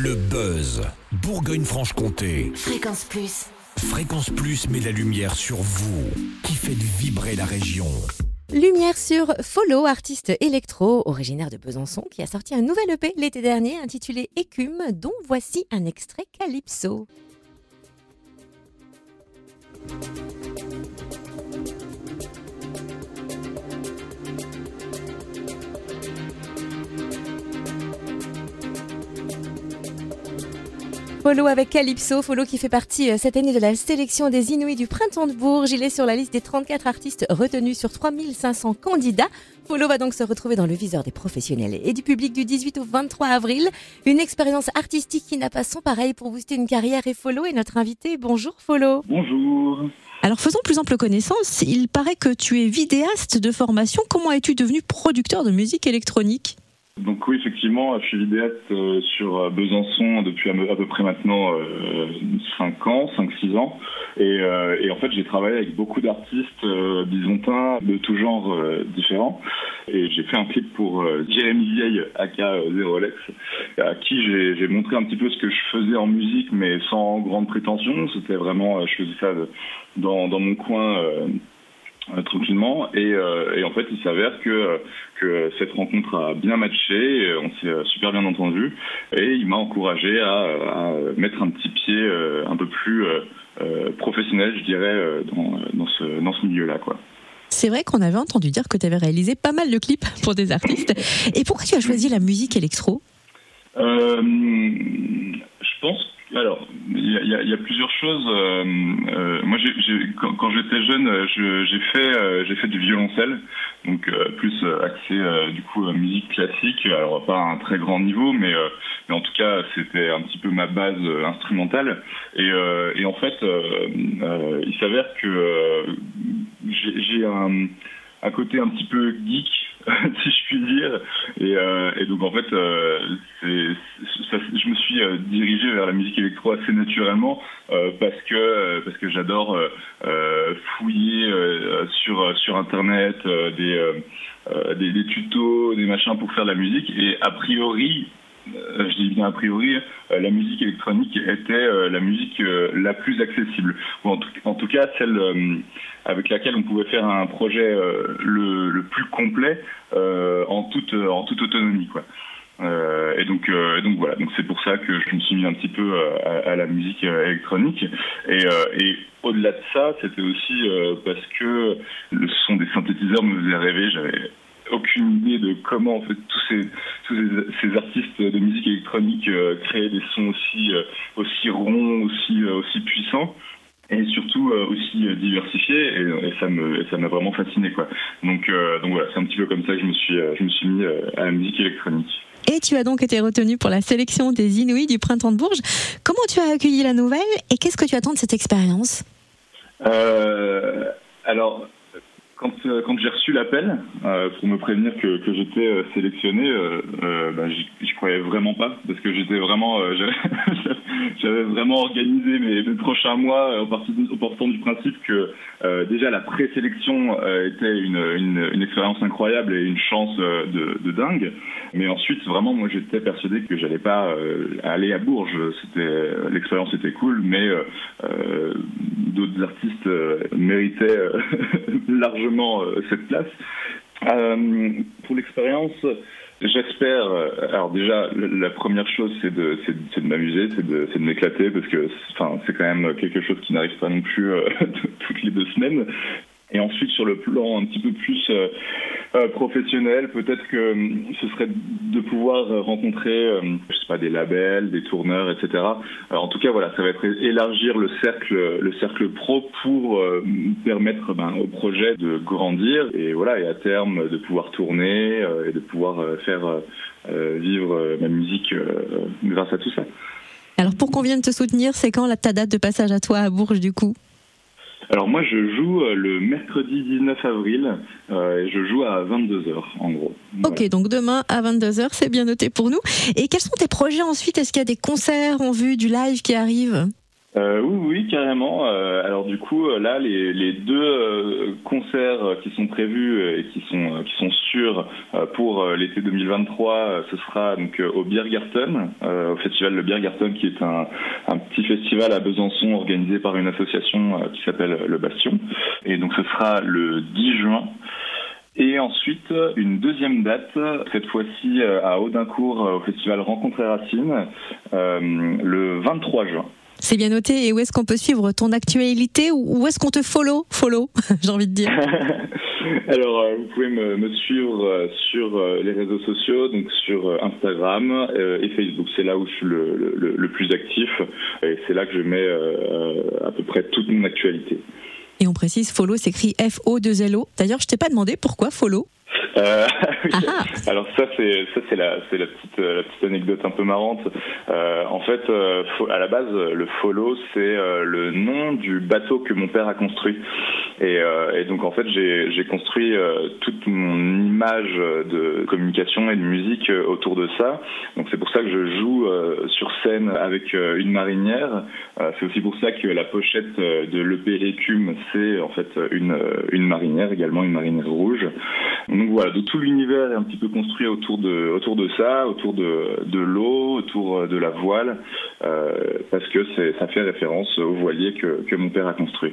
Le buzz. Bourgogne-Franche-Comté. Fréquence Plus. Fréquence Plus met la lumière sur vous, qui faites vibrer la région. Lumière sur Follow, artiste électro originaire de Besançon, qui a sorti un nouvel EP l'été dernier intitulé Écume, dont voici un extrait Calypso. Follow avec Calypso, Follow qui fait partie euh, cette année de la sélection des Inouïs du Printemps de Bourges. Il est sur la liste des 34 artistes retenus sur 3500 candidats. Follow va donc se retrouver dans le viseur des professionnels et du public du 18 au 23 avril. Une expérience artistique qui n'a pas son pareil pour booster une carrière et Follow est notre invité. Bonjour Follow. Bonjour. Alors faisons plus ample connaissance. Il paraît que tu es vidéaste de formation. Comment es-tu devenu producteur de musique électronique? Donc oui, effectivement, je suis vidéaste euh, sur euh, Besançon depuis à peu près maintenant euh, 5 ans, 5-6 ans. Et, euh, et, en fait, j'ai travaillé avec beaucoup d'artistes euh, byzantins de tout genre différents. Et j'ai fait un clip pour Jérémy Vieille, aka Zerolex, à qui j'ai montré un petit peu ce que je faisais en musique, mais sans grande prétention. C'était vraiment, je faisais ça dans, dans mon coin euh, tranquillement. Et, euh, et, en fait, il s'avère que, que cette rencontre a bien matché, on s'est super bien entendu, et il m'a encouragé à, à, mettre un petit pied euh, un peu plus euh, professionnel, je dirais, dans, dans ce, dans ce milieu-là, quoi. C'est vrai qu'on avait entendu dire que tu avais réalisé pas mal de clips pour des artistes. Et pourquoi tu as choisi la musique électro? Euh, Je pense alors, il y, a, plusieurs choses. Euh, euh, moi, quand, quand j'étais jeune, j'ai fait, euh, j'ai fait du violoncelle, donc plus axé du coup musique classique. Alors pas à un très grand niveau, mais, en tout cas, c'était un petit peu ma base instrumentale. Et, en fait, il s'avère que j'ai un, côté un petit peu geek si je puis dire. Et, et donc en fait, ça, je me suis euh, dirigé électro assez naturellement euh, parce que parce que j'adore fouiller sur sur internet des, des, des tutos, des machins pour faire de la musique. Et a priori, je dis bien a priori, la musique électronique était la musique la plus accessible, ou en tout, cas celle avec laquelle on pouvait faire un projet le, plus complet euh, en toute en toute autonomie quoi. Euh, et donc euh, donc voilà. Donc c'est pour ça que je me suis mis un petit peu à, à la musique électronique. Et, au-delà de ça c'était aussi parce que le son des synthétiseurs me faisait rêver. J'avais aucune idée de comment en fait tous ces tous ces, artistes de musique électronique créaient des sons aussi aussi ronds aussi aussi puissants et surtout euh, aussi diversifié et, ça me ça m'a vraiment fasciné quoi. Donc euh, donc voilà. C'est un petit peu comme ça que je me suis je me suis mis à la musique électronique et tu as donc été retenu pour la sélection des Inouïs du printemps de Bourges. Comment tu as accueilli la nouvelle et qu'est-ce que tu attends de cette expérience? Euh, alors quand, euh, quand j'ai reçu l'appel euh, pour me prévenir que, j'étais euh, sélectionné, euh, bah, croyais vraiment pas parce que j'étais vraiment, j'avais vraiment organisé mes, prochains mois en, partie, en partant du principe que déjà la présélection était une, expérience incroyable et une chance de, dingue. Mais ensuite, vraiment, moi, j'étais persuadé que j'allais pas aller à Bourges. L'expérience était cool, mais d'autres artistes méritaient largement cette place. Euh, pour l'expérience, j'espère. Alors déjà, la première chose, c'est de, m'amuser, c'est de, m'éclater, parce que, c'est quand même quelque chose qui n'arrive pas non plus euh, toutes les deux semaines. Et ensuite, sur le plan un petit peu plus euh, euh, professionnel, peut-être que ce serait de pouvoir rencontrer, euh, je sais pas, des labels, des tourneurs, etc. En tout cas, voilà, ça va être élargir le cercle, le cercle pro pour euh, permettre ben, au projet de grandir et voilà, et à terme de pouvoir tourner et de pouvoir faire vivre ma musique grâce à tout ça. Alors, pour qu'on vienne te soutenir, c'est quand ta date de passage à toi à Bourges, du coup? Alors moi je joue le mercredi 19 avril euh, et je joue à 22h en gros. Voilà. Ok donc demain à 22h c'est bien noté pour nous. Et quels sont tes projets ensuite? Est-ce qu'il y a des concerts en vue, du live qui arrive? Euh, oui, oui, carrément. Euh, alors du coup, euh, là, les, deux concerts qui sont prévus et qui sont qui sont sûrs pour l'été 2023, ce sera donc au Biergarten, au festival Le Biergarten, qui est un, petit festival à Besançon organisé par une association qui s'appelle Le Bastion. Et donc ce sera le 10 juin. Et ensuite, une deuxième date, cette fois-ci à Audincourt, au festival Rencontre et Racines, le 23 juin. C'est bien noté. Et où est-ce qu'on peut suivre ton actualité où est-ce qu'on te follow? Follow, j'ai envie de dire. Alors, euh, vous pouvez me, me suivre euh, sur euh, les réseaux sociaux, donc sur Instagram et Facebook. C'est là où je suis le, le, le plus actif et c'est là que je mets à peu près toute mon actualité. Et on précise, follow s'écrit F-O-2-L-O. D'ailleurs, je t'ai pas demandé pourquoi follow euh, alors ça c'est ça c'est la c'est la petite la petite anecdote un peu marrante. Euh, en fait, euh, à la base, le follow c'est euh, le nom du bateau que mon père a construit. Et, et donc en fait j'ai j'ai construit toute mon image de communication et de musique autour de ça. Donc c'est pour ça que je joue sur scène avec une marinière. c'est aussi pour ça que la pochette de l'EP Écume c'est en fait une une marinière également une marinière rouge. Donc voilà, de tout l'univers est un petit peu construit autour de, autour de ça, autour de, de l'eau, autour de la voile, euh, parce que ça fait référence au voilier que, que mon père a construit.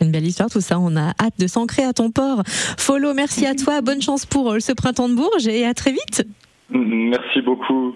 Une belle histoire, tout ça. On a hâte de s'ancrer à ton port. Follow, merci à toi. Bonne chance pour euh, ce printemps de Bourges et à très vite. Merci beaucoup.